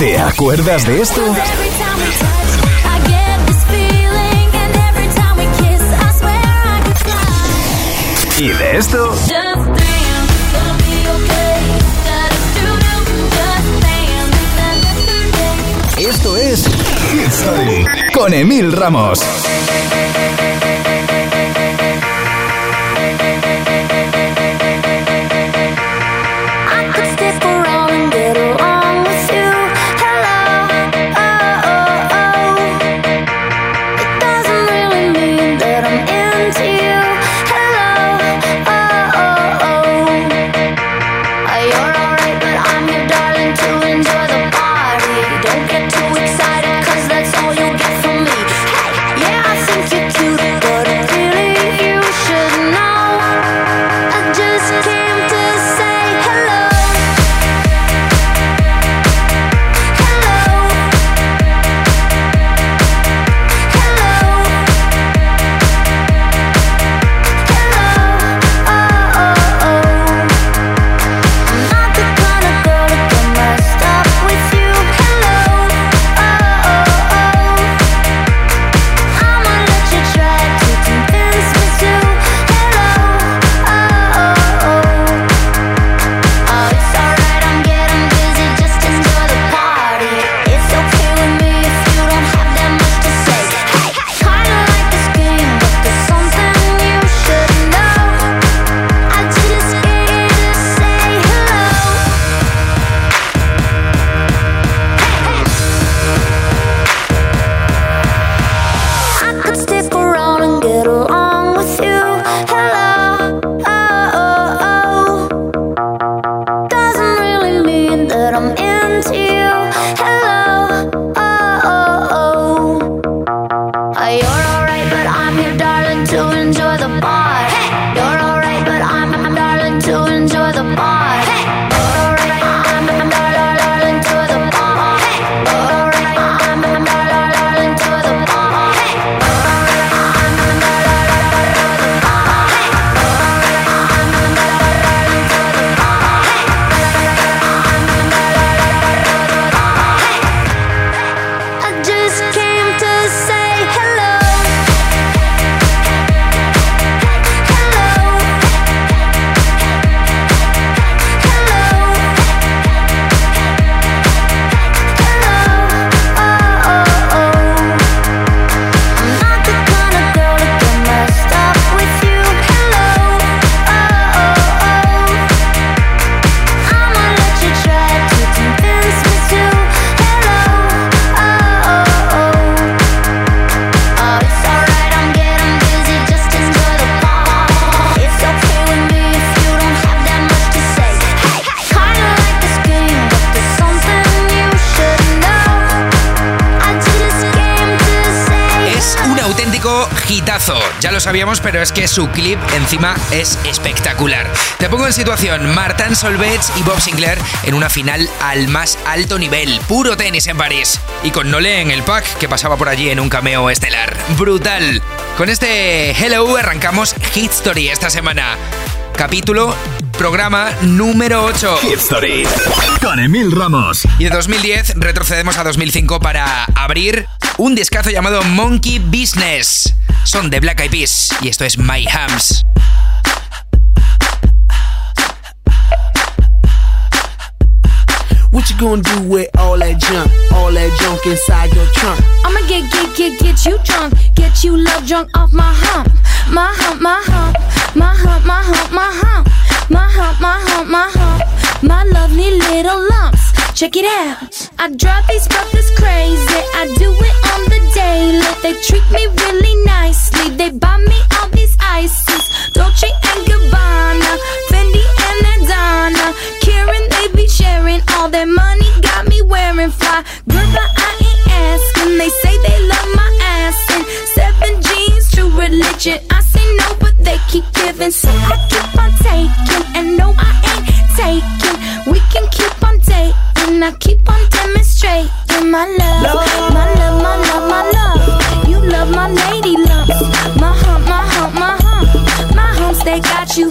¿Te acuerdas de esto? ¿Y de esto? Esto es con Emil Ramos. Ya lo sabíamos, pero es que su clip encima es espectacular. Te pongo en situación, Martin Solveig y Bob Sinclair en una final al más alto nivel, puro tenis en París. Y con Nole en el pack, que pasaba por allí en un cameo estelar. Brutal. Con este Hello arrancamos Hit Story esta semana. Capítulo programa número 8. Hit Story con Emil Ramos. Y de 2010 retrocedemos a 2005 para abrir un discazo llamado Monkey Business. Son de Black Eyed Peas y esto es My Hams. What you gonna do with all that junk? All that junk inside your trunk? I'ma get, get, get, get you drunk. Get you love drunk off my hump. My hump, my hump. My hump, my hump, my hump. My hump, my hump, my hump. My lovely little lumps. Check it out. I drive these brothers crazy. I do it on the daily. They treat me really nicely. They buy me all these ices. Dolce and Gabbana, Fendi and Donna. Karan, they be sharing all their money. Got me wearing fly. Girl, but I ain't asking. They say they love my ass and seven jeans, true religion. I say no, but they keep giving, so I keep on taking. And no, I ain't taking. And I keep on demonstrating my love, my love, my love, my love. You love my lady lumps, my hump, my hump, my hump, my humps. They got you.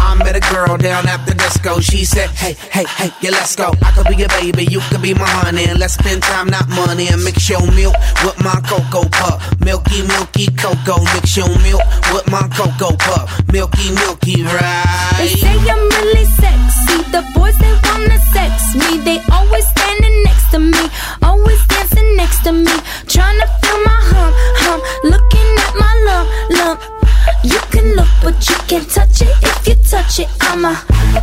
I met a girl down at the disco. She said, Hey, hey, hey, yeah, let's go. I could be your baby, you could be my honey. And let's spend time, not money. And mix your milk with my cocoa puff. Milky, milky cocoa. Mix your milk with my cocoa puff. Milky, milky, They right? say I'm really sexy. The boys they wanna sex me. They always standing next to me, always dancing next to me, trying to You can touch it if you touch it. I'ma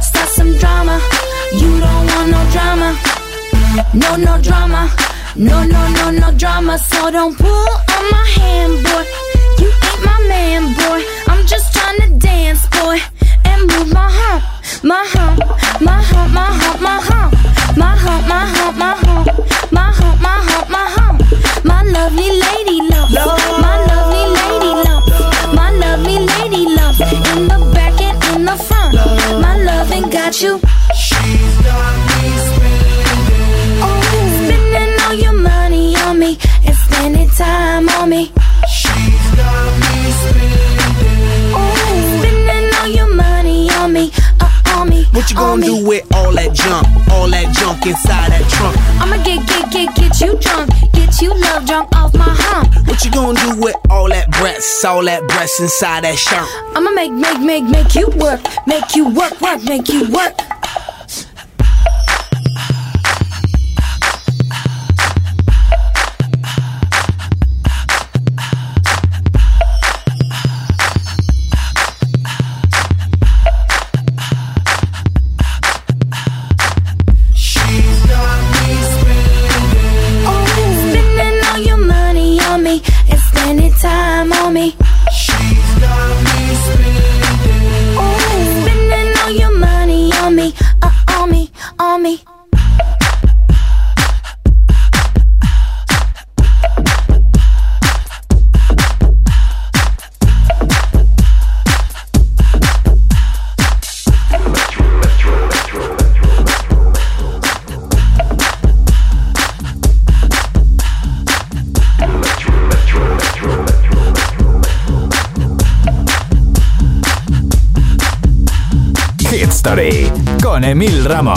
start some drama. You don't want no drama. No, no drama. No, no, no, no drama. So don't pull on my hand, boy. You ain't my man, boy. I'm just trying to dance, boy. And move my hump, my hump, my hump, my hump, my hump. My hump, my hump, my hump. My hump, my hump, my hump. My lovely lady love. love. You. She's got What you gonna do with all that junk? All that junk inside that trunk? I'ma get, get, get, get you drunk, get you love drunk off my hump. What you gonna do with all that breasts? All that breasts inside that shirt? I'ma make, make, make, make you work, make you work, work, make you work. Emil Rama.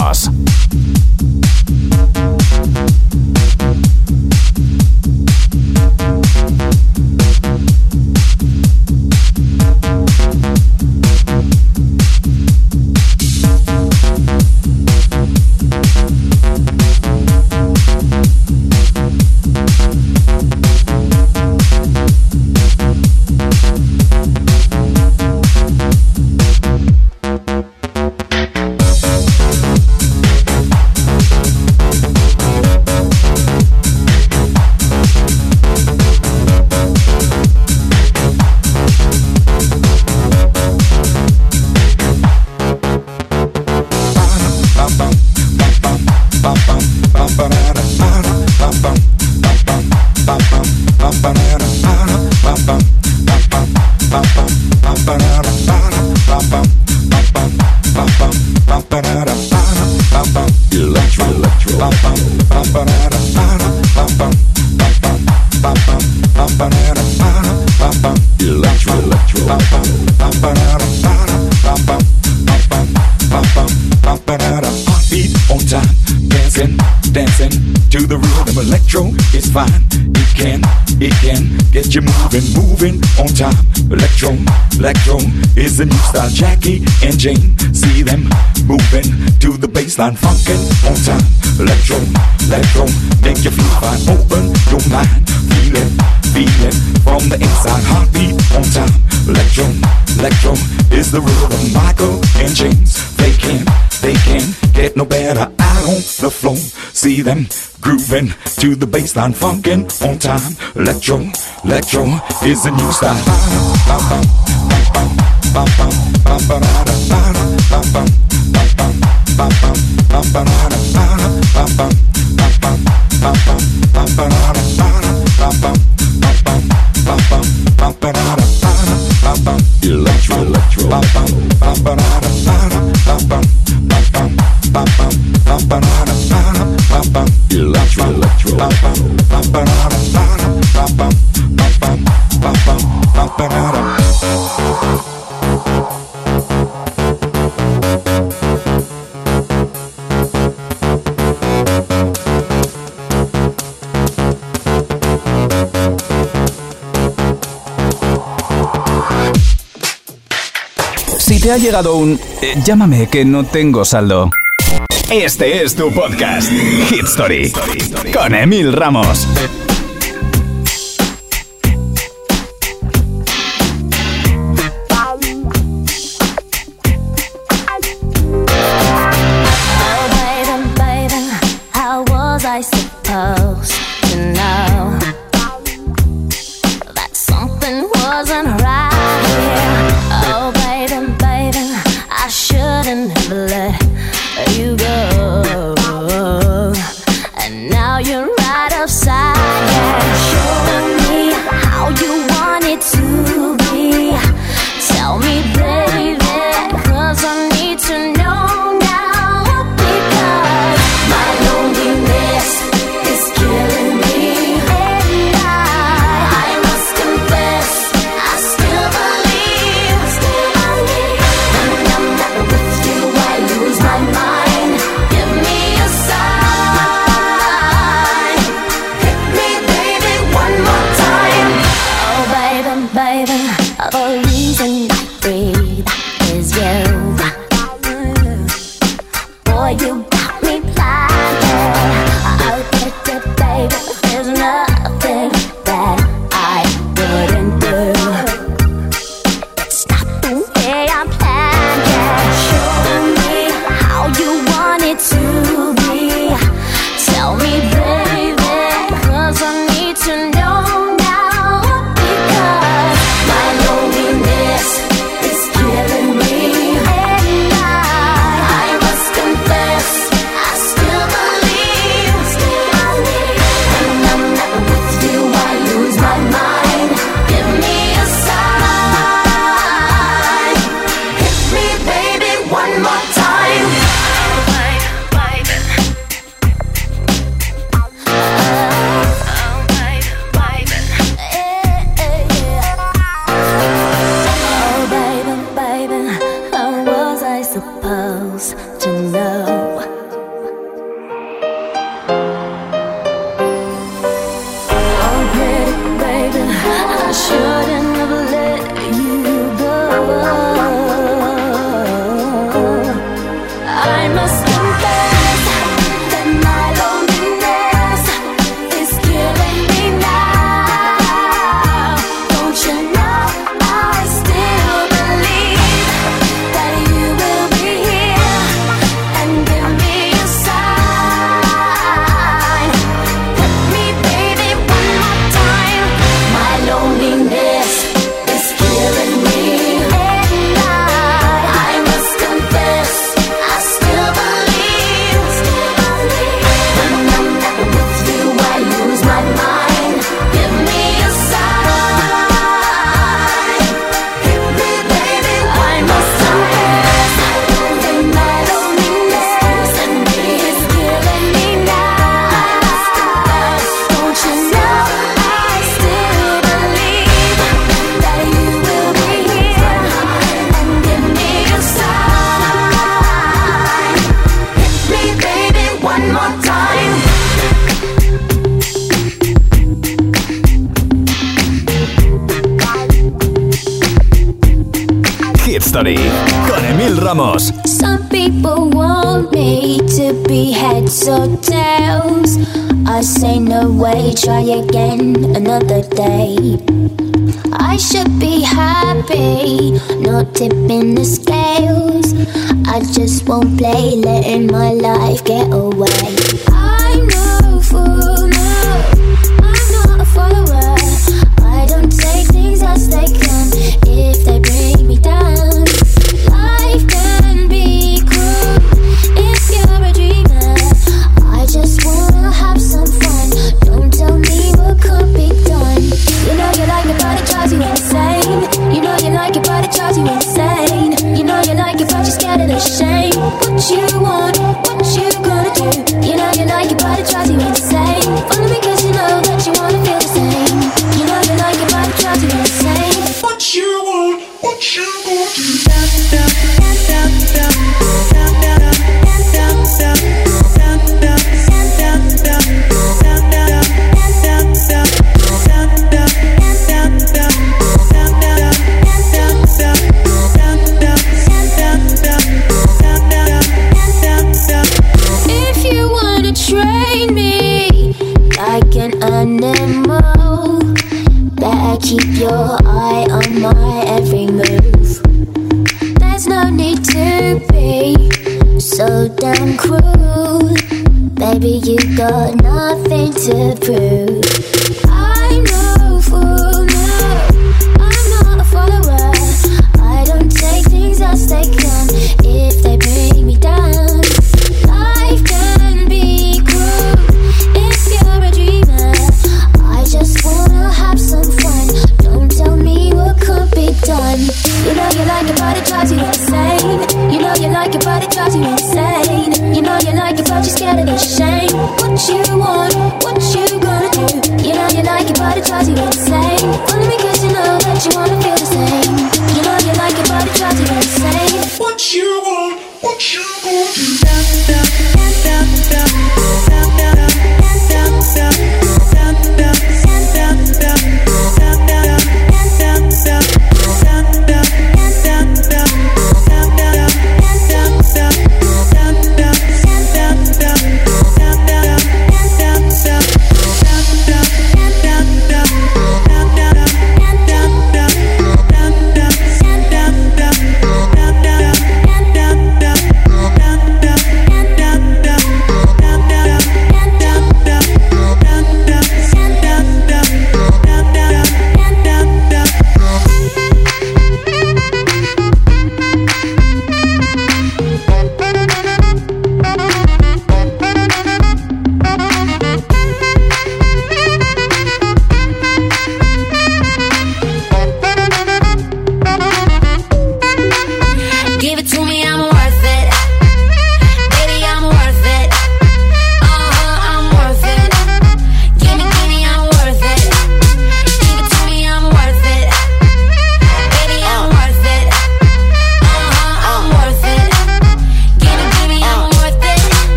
Fine. Can, it can get you moving, moving on time. Electro, electro is the new style. Jackie and Jane, see them moving to the baseline, funkin' on time. Electro, electro, make you feel fine. Open your mind, feel it, feel it from the inside. Heartbeat on time. Electro, electro is the rhythm. Michael and James, they can, they can get no better out on the floor. See them grooving to the baseline, funkin' on time. Electro, electro is the new style. Electro. Si te ha llegado un eh, llámame que no tengo saldo. Este es tu podcast, Hit Story, con Emil Ramos. Con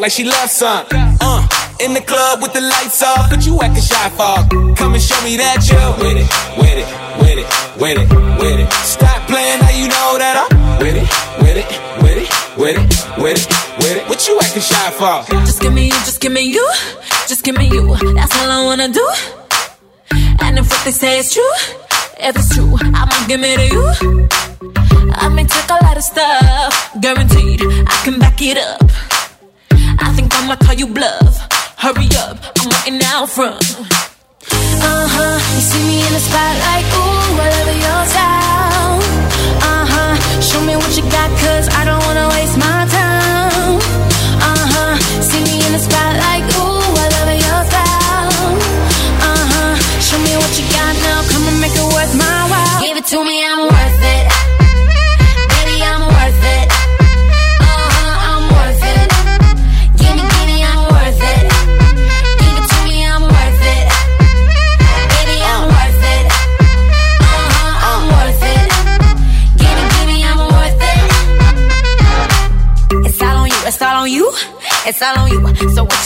like she loves some. Uh, in the club with the lights off, but you acting shy for. Come and show me that you're with it, with it, with it, with it, with it. Stop playing, now you know that I'm with it, with it, with it, with it, with it, with it. What you acting shy for?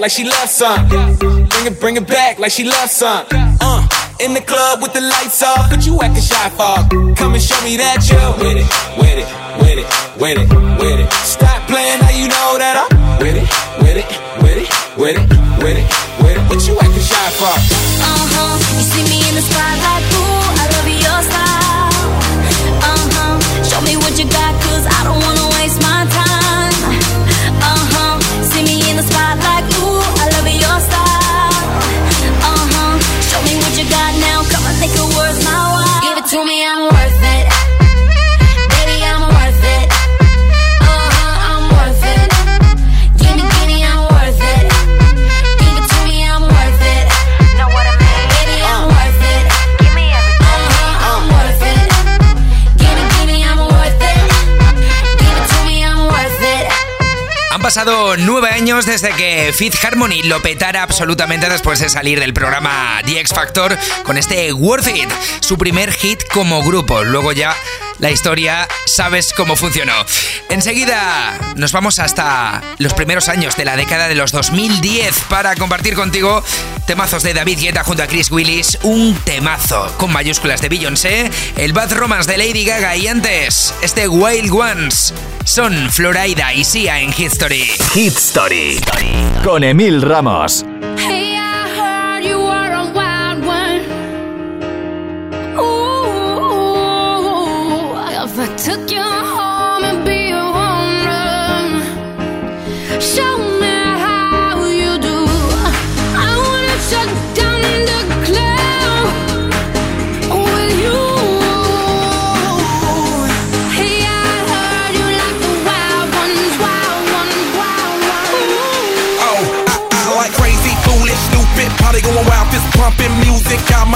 like she loves some. Bring it, bring it back like she loves some. Uh, in the club with the lights off, but you acting shy for. Come and show me that you're with it, with it, with it, with it, with it. Stop playing, now you know that I'm with it, with it, with it, with it, with it, with it. What you acting shy for? Uh huh. You see me in the spotlight. Pasado nueve años desde que Fifth Harmony lo petara absolutamente después de salir del programa The X Factor con este Worth It, su primer hit como grupo. Luego ya la historia sabes cómo funcionó. Enseguida nos vamos hasta los primeros años de la década de los 2010 para compartir contigo temazos de David Guetta junto a Chris Willis, un temazo con mayúsculas de Beyoncé, el Bad Romance de Lady Gaga y antes este Wild Ones son Florida y Sia en History. Hit Story con Emil Ramos. pumping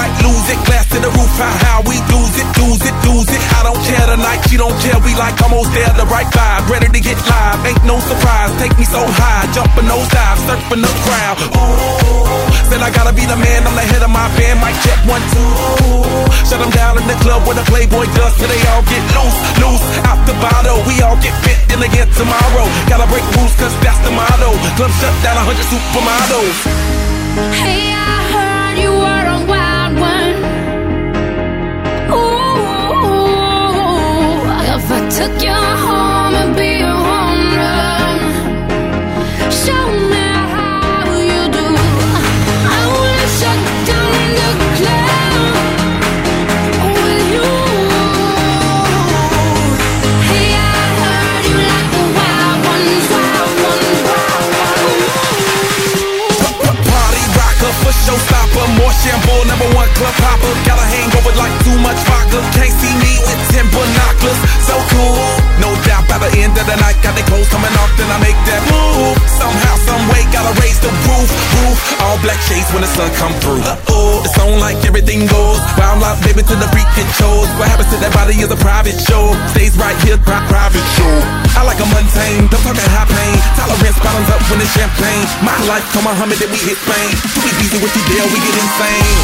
might lose it. Glass to the roof, how, how we lose it, lose it, lose it. I don't care tonight, she don't care. We like almost there, the right vibe, ready to get live. Ain't no surprise, take me so high, jumping those dives, surfing the crowd. Ooh, said I gotta be the man, I'm the head of my band. Mic check one two. Shut them down in the club where the Playboy does, so they all get loose, loose out the bottle. We all get fit in again tomorrow. Gotta break rules, cause that's the motto. Club shut down, 100 supermodels. Hey, I heard showstopper. More shampoo, number one club hopper. Got a hangover like too much vodka. Can't see me with binoculars. So cool. No doubt by the end of the night, got the clothes coming off, then I make that move. Somehow, some way, gotta raise the roof, roof. All black shades when the sun come through. Uh-oh, it's on like everything goes. Wild out, baby, to the freak shows. What happens to that body is a private show. Stays right here, pri- private show. I like a mundane, don't talking high pain. Tolerance bottoms up when it's champagne. My life, come on, Muhammad, then we hit Spain. Too easy with you, deal, we get insane.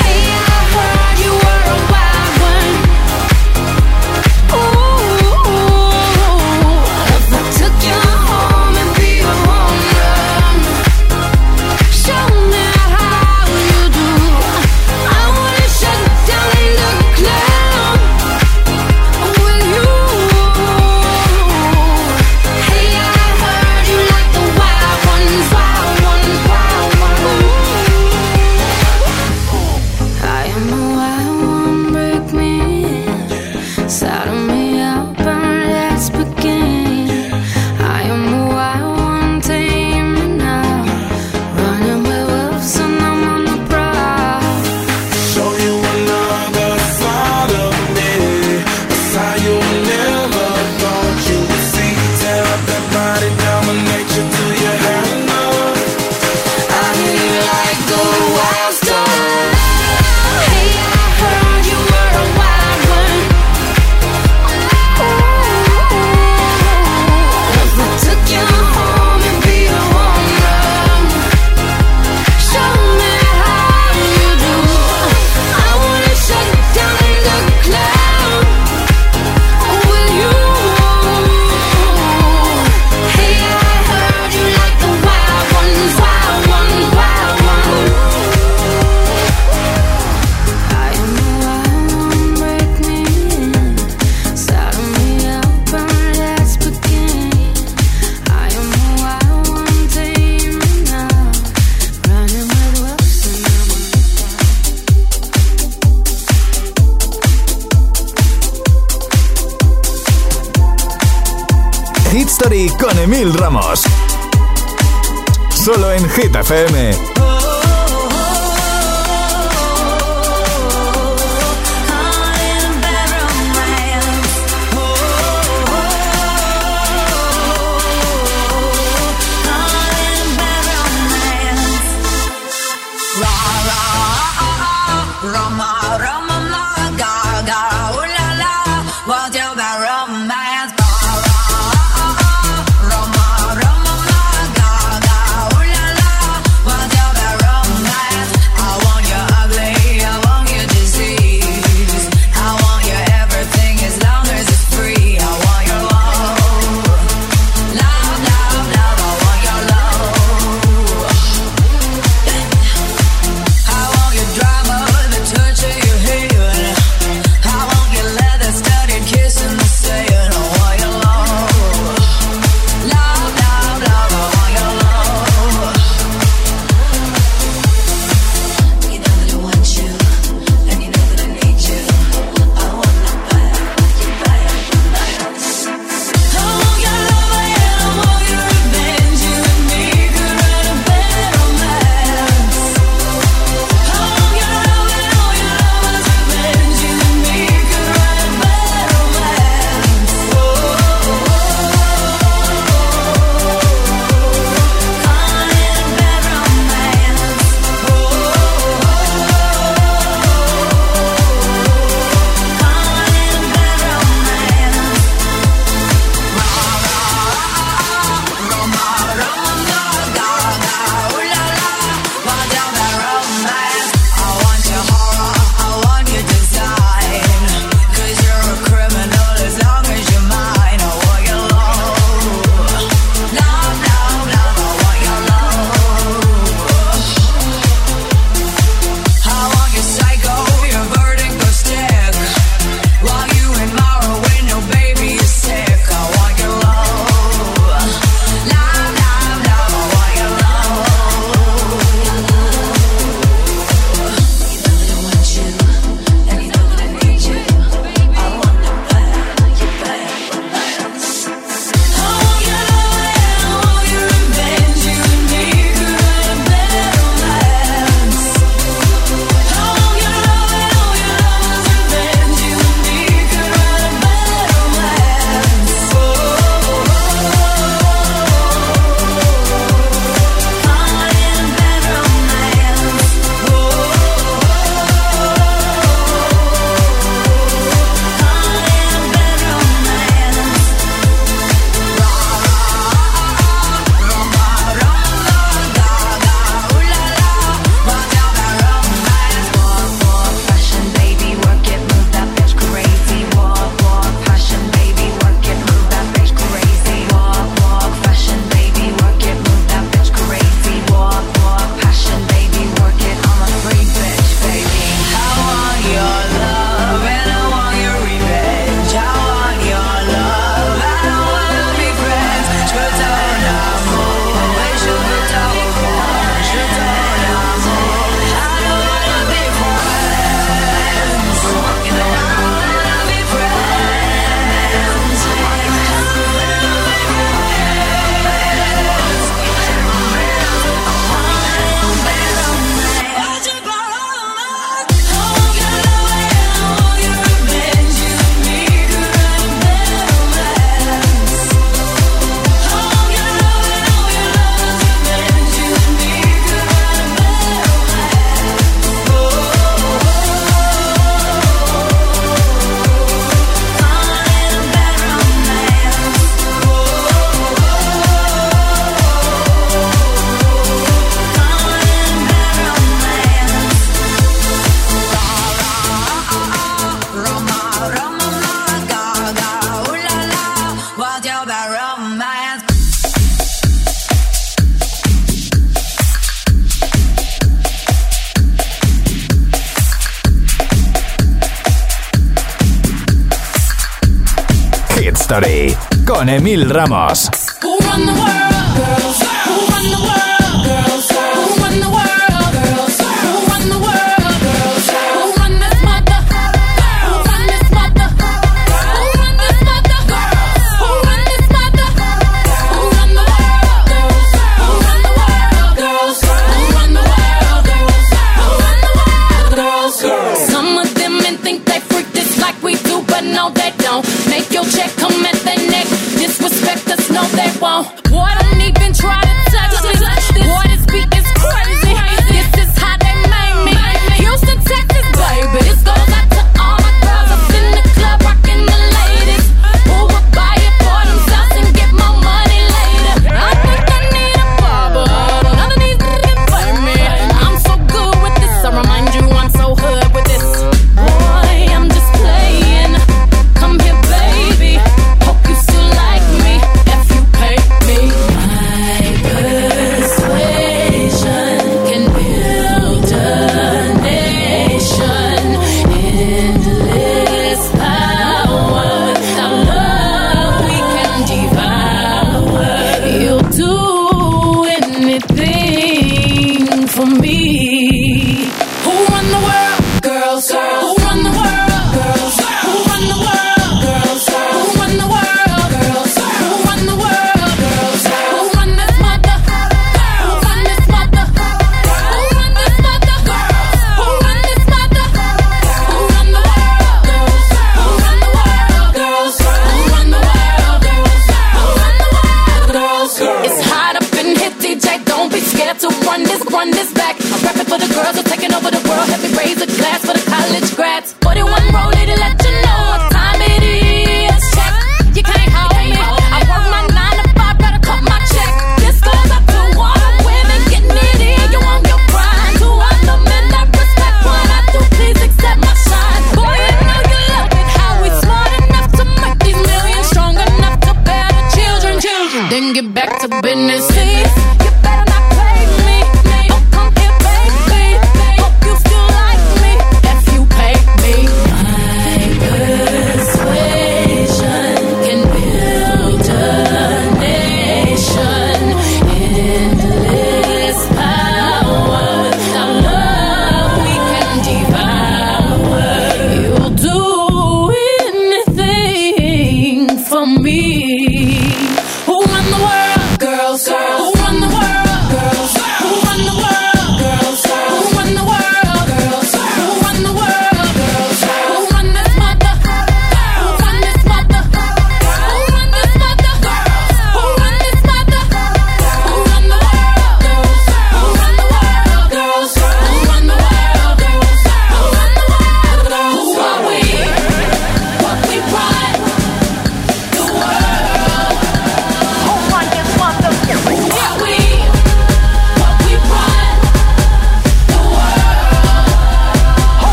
Hey, I heard you were a wild con Emil Ramos.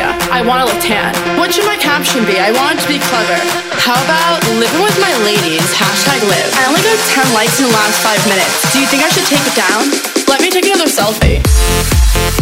I want to look tan. What should my caption be? I want it to be clever. How about living with my ladies? Hashtag live. I only got 10 likes in the last five minutes. Do you think I should take it down? Let me take another. Selfie.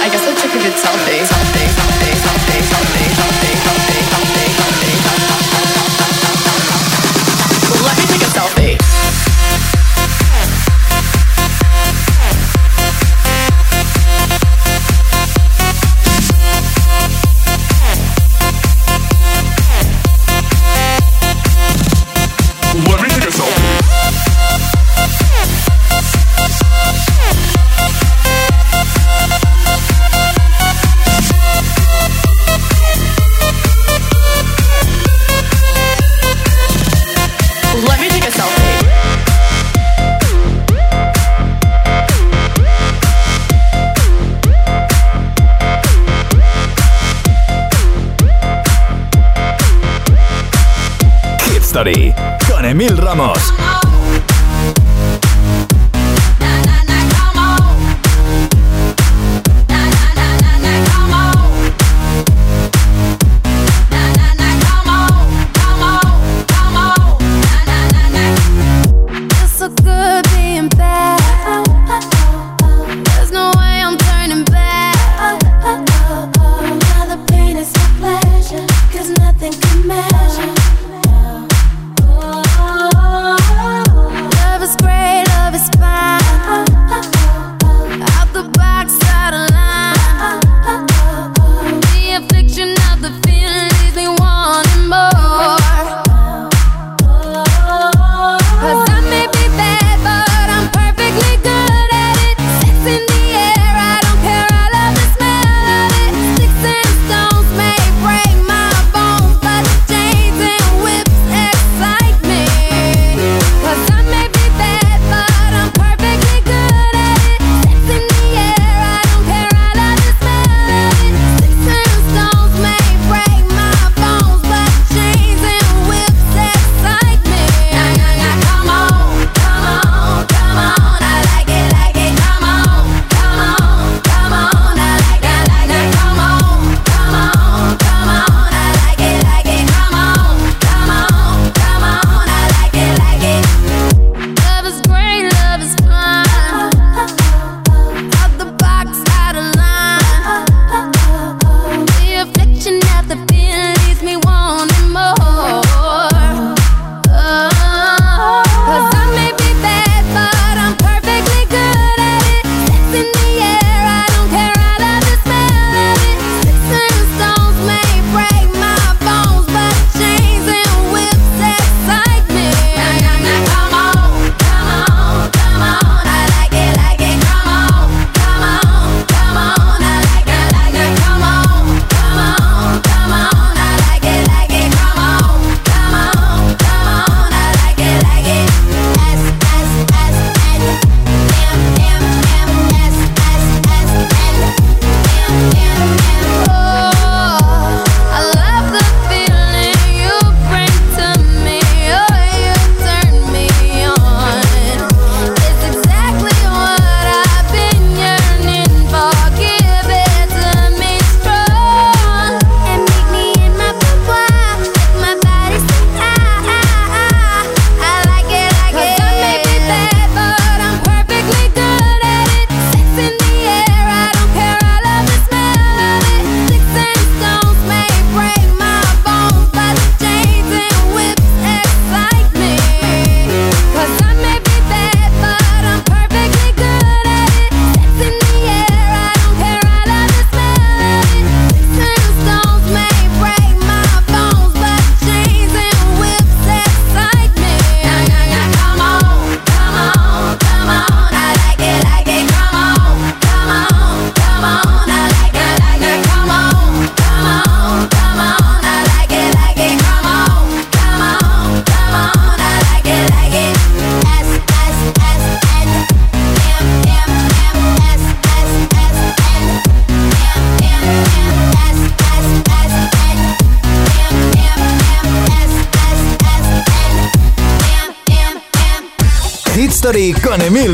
I guess I took a good selfie. selfie, selfie, selfie, selfie, selfie.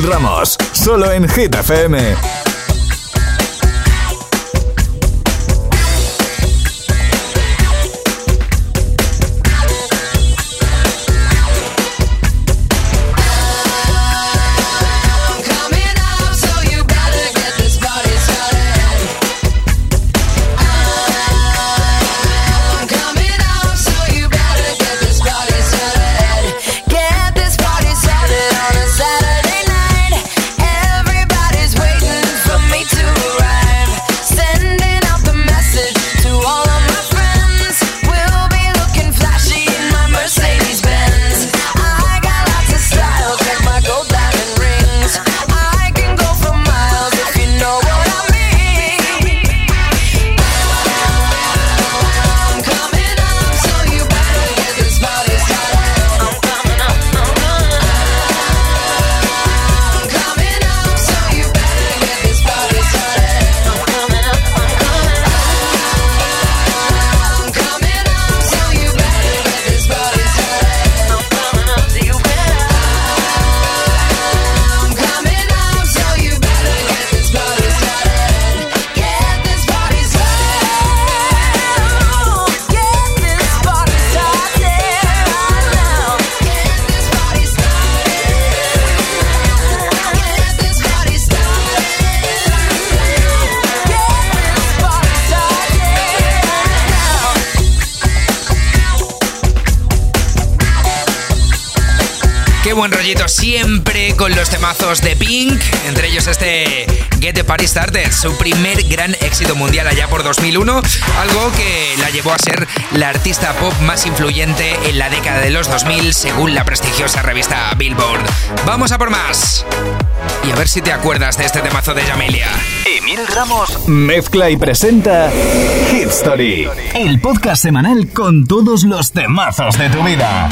Ramos, solo en Hit FM. Starter, su primer gran éxito mundial allá por 2001, algo que la llevó a ser la artista pop más influyente en la década de los 2000 según la prestigiosa revista Billboard. Vamos a por más. Y a ver si te acuerdas de este temazo de Jamelia. Emil Ramos mezcla y presenta Hit Story, el podcast semanal con todos los temazos de tu vida.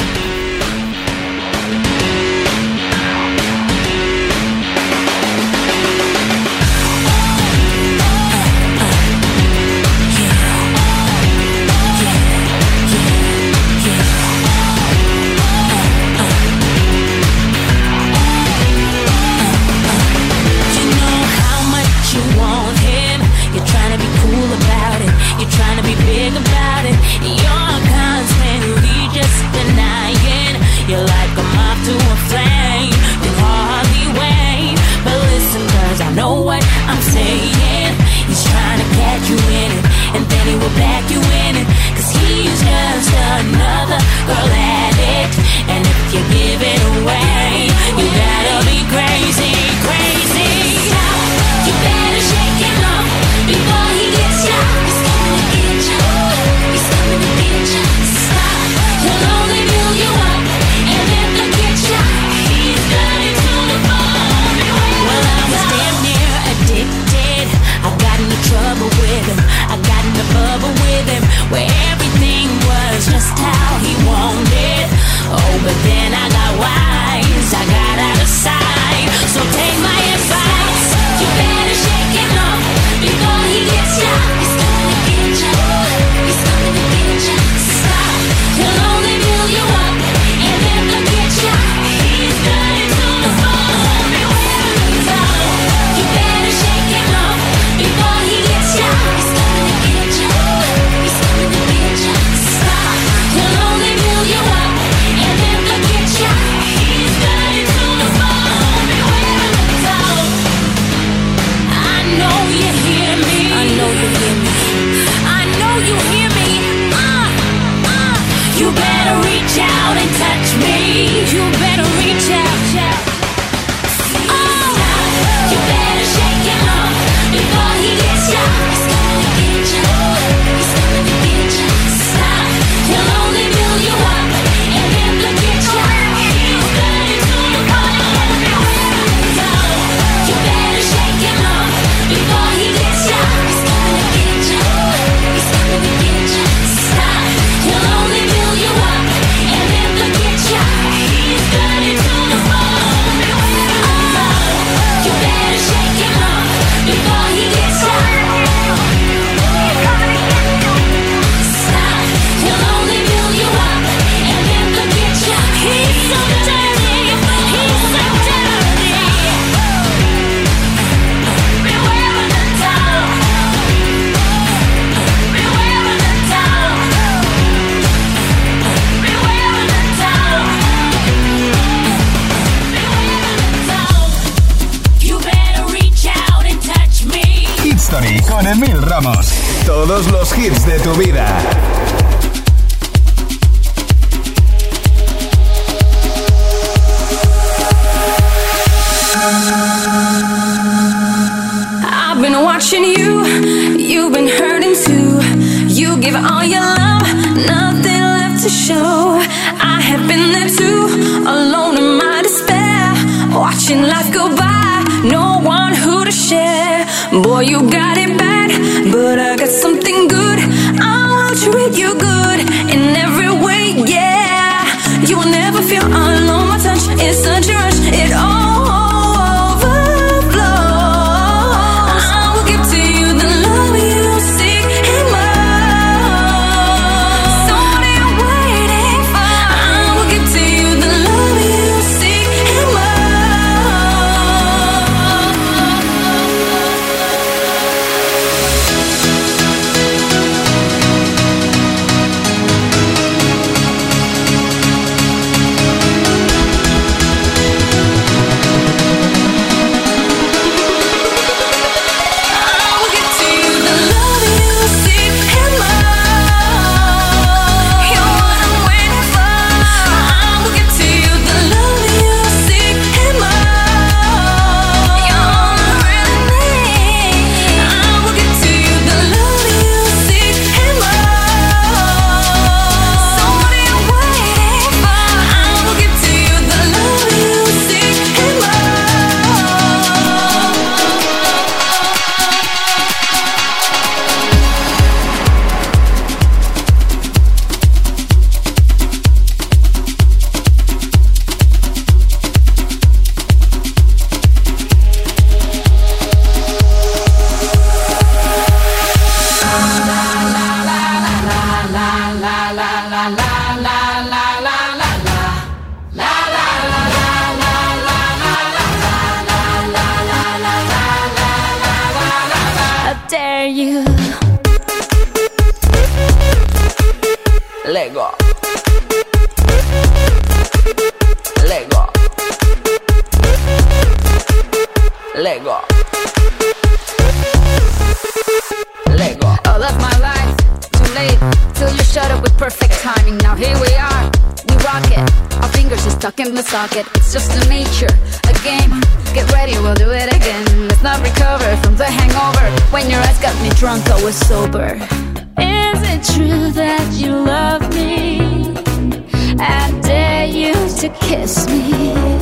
to kiss me.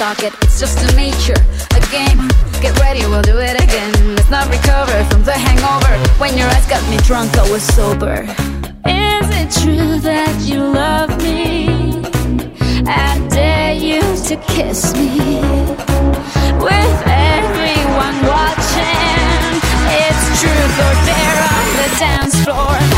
socket. It's just a nature, a game. Get ready, we'll do it again. Let's not recover from the hangover. When your eyes got me drunk, I was sober. Is it true that you love me? I dare you to kiss me. With everyone watching, it's truth or dare on the dance floor.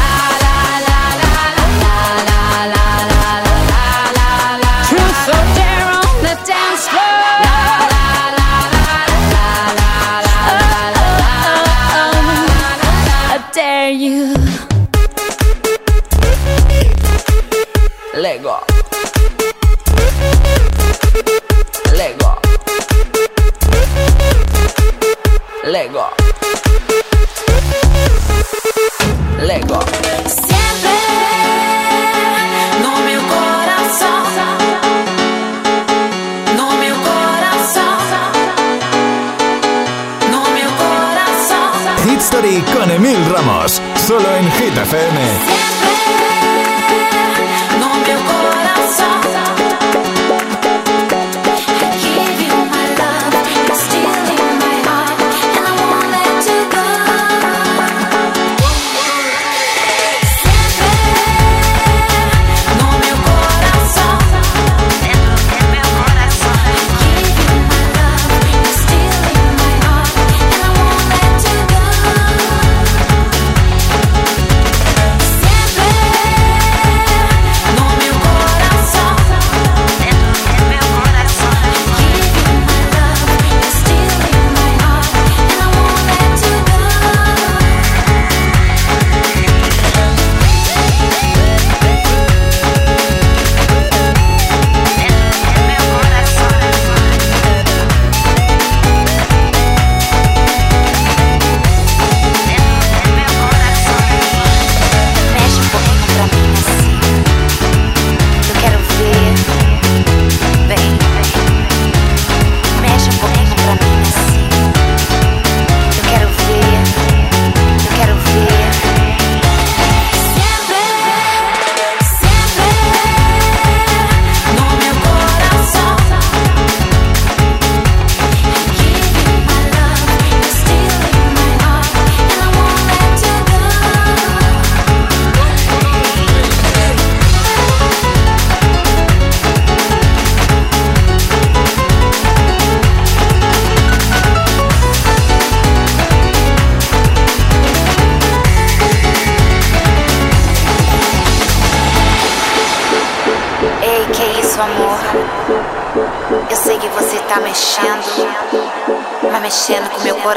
en Hit FM.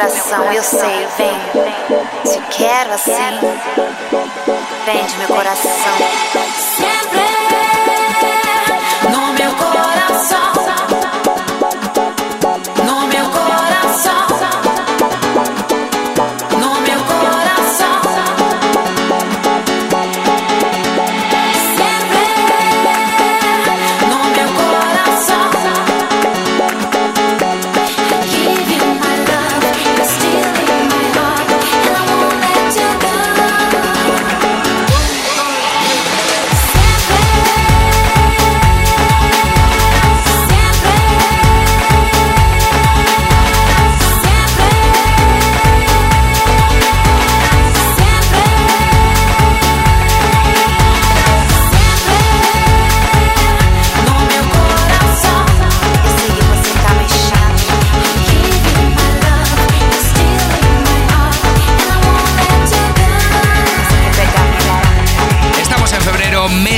coração, eu sei, vem. Te quero assim. Vem de meu coração. Sempre.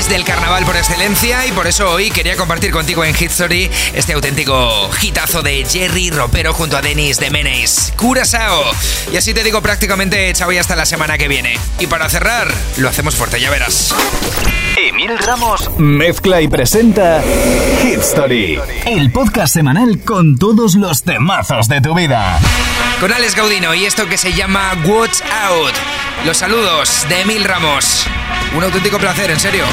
Del carnaval por excelencia y por eso hoy quería compartir contigo en Hit Story este auténtico hitazo de Jerry Ropero junto a Denis de Menes, Curazao. Y así te digo prácticamente chao y hasta la semana que viene. Y para cerrar, lo hacemos fuerte, ya verás. Emil Ramos mezcla y presenta Hit Story, el podcast semanal con todos los temazos de tu vida. Con Alex Gaudino y esto que se llama Watch Out. Los saludos de Emil Ramos. Un auténtico placer, en serio.